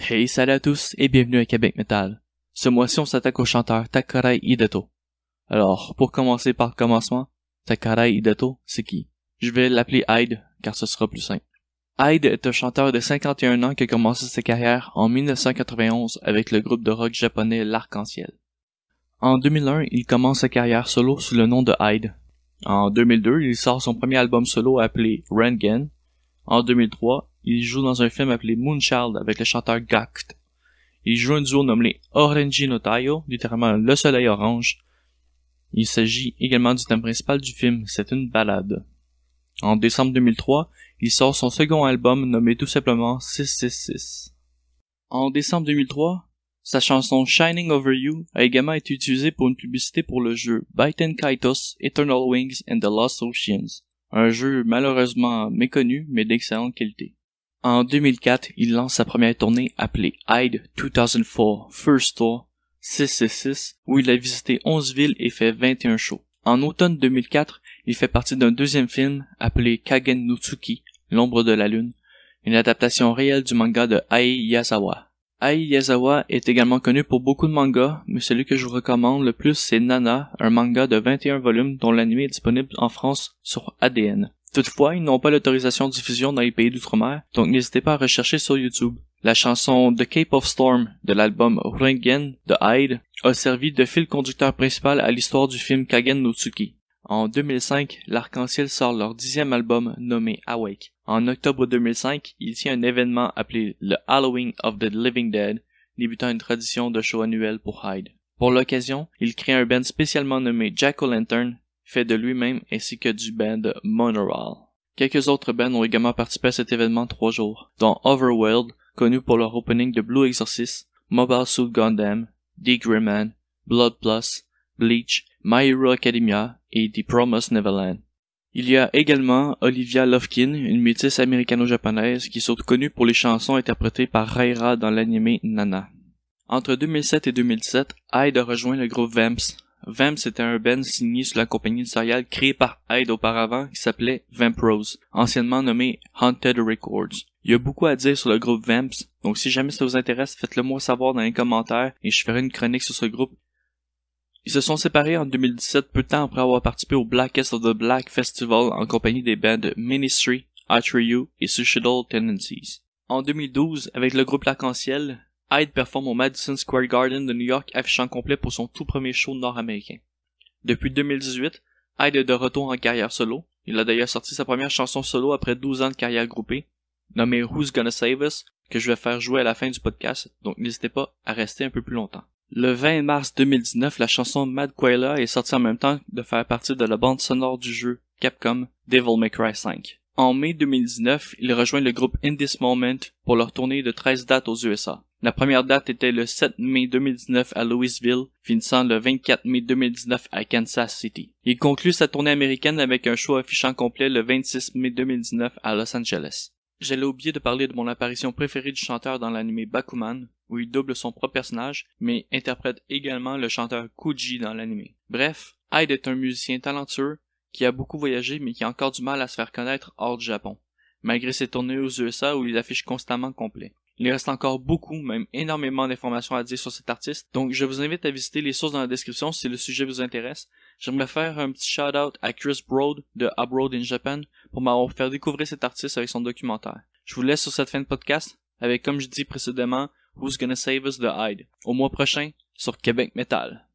Hey, salut à tous et bienvenue à Québec Metal. Ce mois-ci, on s'attaque au chanteur Takarai Hidato. Alors, pour commencer par le commencement, Takarai Hidato, c'est qui? Je vais l'appeler Hyde, car ce sera plus simple. Hyde est un chanteur de 51 ans qui a commencé sa carrière en 1991 avec le groupe de rock japonais L'Arc-en-Ciel. En 2001, il commence sa carrière solo sous le nom de Hyde. En 2002, il sort son premier album solo appelé Rengen. En 2003, il joue dans un film appelé Moonchild avec le chanteur Gakt. Il joue un duo nommé Orange no Tayo, littéralement le soleil orange. Il s'agit également du thème principal du film, c'est une balade. En décembre 2003, il sort son second album nommé tout simplement 666. En décembre 2003, sa chanson Shining Over You a également été utilisée pour une publicité pour le jeu Baiten Kaitos Eternal Wings and the Lost Oceans, un jeu malheureusement méconnu mais d'excellente qualité. En 2004, il lance sa première tournée appelée Hyde 2004 First Tour 666 où il a visité 11 villes et fait 21 shows. En automne 2004, il fait partie d'un deuxième film appelé Kagen no Tsuki, L'ombre de la lune, une adaptation réelle du manga de Ai Yazawa. Ai Yazawa est également connu pour beaucoup de mangas, mais celui que je vous recommande le plus c'est Nana, un manga de 21 volumes dont l'anime est disponible en France sur ADN. Toutefois, ils n'ont pas l'autorisation de diffusion dans les pays d'outre-mer, donc n'hésitez pas à rechercher sur YouTube. La chanson The Cape of Storm de l'album Ringen de Hyde a servi de fil conducteur principal à l'histoire du film Kagen no Tsuki. En 2005, l'Arc-en-Ciel sort leur dixième album nommé Awake. En octobre 2005, il tient un événement appelé le Halloween of the Living Dead, débutant une tradition de show annuel pour Hyde. Pour l'occasion, il crée un band spécialement nommé Jack-O-Lantern fait de lui-même ainsi que du band Monorail. Quelques autres bands ont également participé à cet événement trois jours, dont Overworld, connu pour leur opening de Blue Exorcist, Mobile Suit Gundam, The Grimman, Blood Plus, Bleach, My Hero Academia et The Promised Neverland. Il y a également Olivia Lofkin, une métisse américano-japonaise qui est surtout connue pour les chansons interprétées par Raira dans l'anime Nana. Entre 2007 et 2007, Hyde a rejoint le groupe Vamps, Vamp c'était un band signé sous la compagnie éditoriale créée par Hyde auparavant qui s'appelait Vamp Rose, anciennement nommé Haunted Records. Il y a beaucoup à dire sur le groupe Vamps, donc si jamais ça vous intéresse, faites-le moi savoir dans les commentaires et je ferai une chronique sur ce groupe. Ils se sont séparés en 2017, peu de temps après avoir participé au Blackest of the Black Festival en compagnie des bands Ministry, You et Suicidal Tendencies. En 2012, avec le groupe L'Arc-en-Ciel, Hyde performe au Madison Square Garden de New York affichant complet pour son tout premier show nord-américain. Depuis 2018, Hyde est de retour en carrière solo. Il a d'ailleurs sorti sa première chanson solo après 12 ans de carrière groupée, nommée Who's Gonna Save Us, que je vais faire jouer à la fin du podcast, donc n'hésitez pas à rester un peu plus longtemps. Le 20 mars 2019, la chanson Mad Quaila est sortie en même temps de faire partie de la bande sonore du jeu Capcom Devil May Cry 5. En mai 2019, il rejoint le groupe In This Moment pour leur tournée de 13 dates aux USA. La première date était le 7 mai 2019 à Louisville, finissant le 24 mai 2019 à Kansas City. Il conclut sa tournée américaine avec un show affichant complet le 26 mai 2019 à Los Angeles. J'allais oublier de parler de mon apparition préférée du chanteur dans l'anime Bakuman, où il double son propre personnage, mais interprète également le chanteur Kuji dans l'anime. Bref, Hyde est un musicien talentueux, qui a beaucoup voyagé mais qui a encore du mal à se faire connaître hors du Japon, malgré ses tournées aux USA où il affiche constamment complet. Il reste encore beaucoup, même énormément d'informations à dire sur cet artiste, donc je vous invite à visiter les sources dans la description si le sujet vous intéresse. J'aimerais faire un petit shout-out à Chris Broad de Abroad in Japan pour m'avoir fait découvrir cet artiste avec son documentaire. Je vous laisse sur cette fin de podcast avec, comme je dis précédemment, Who's Gonna Save Us the Hyde. Au mois prochain, sur Québec Metal.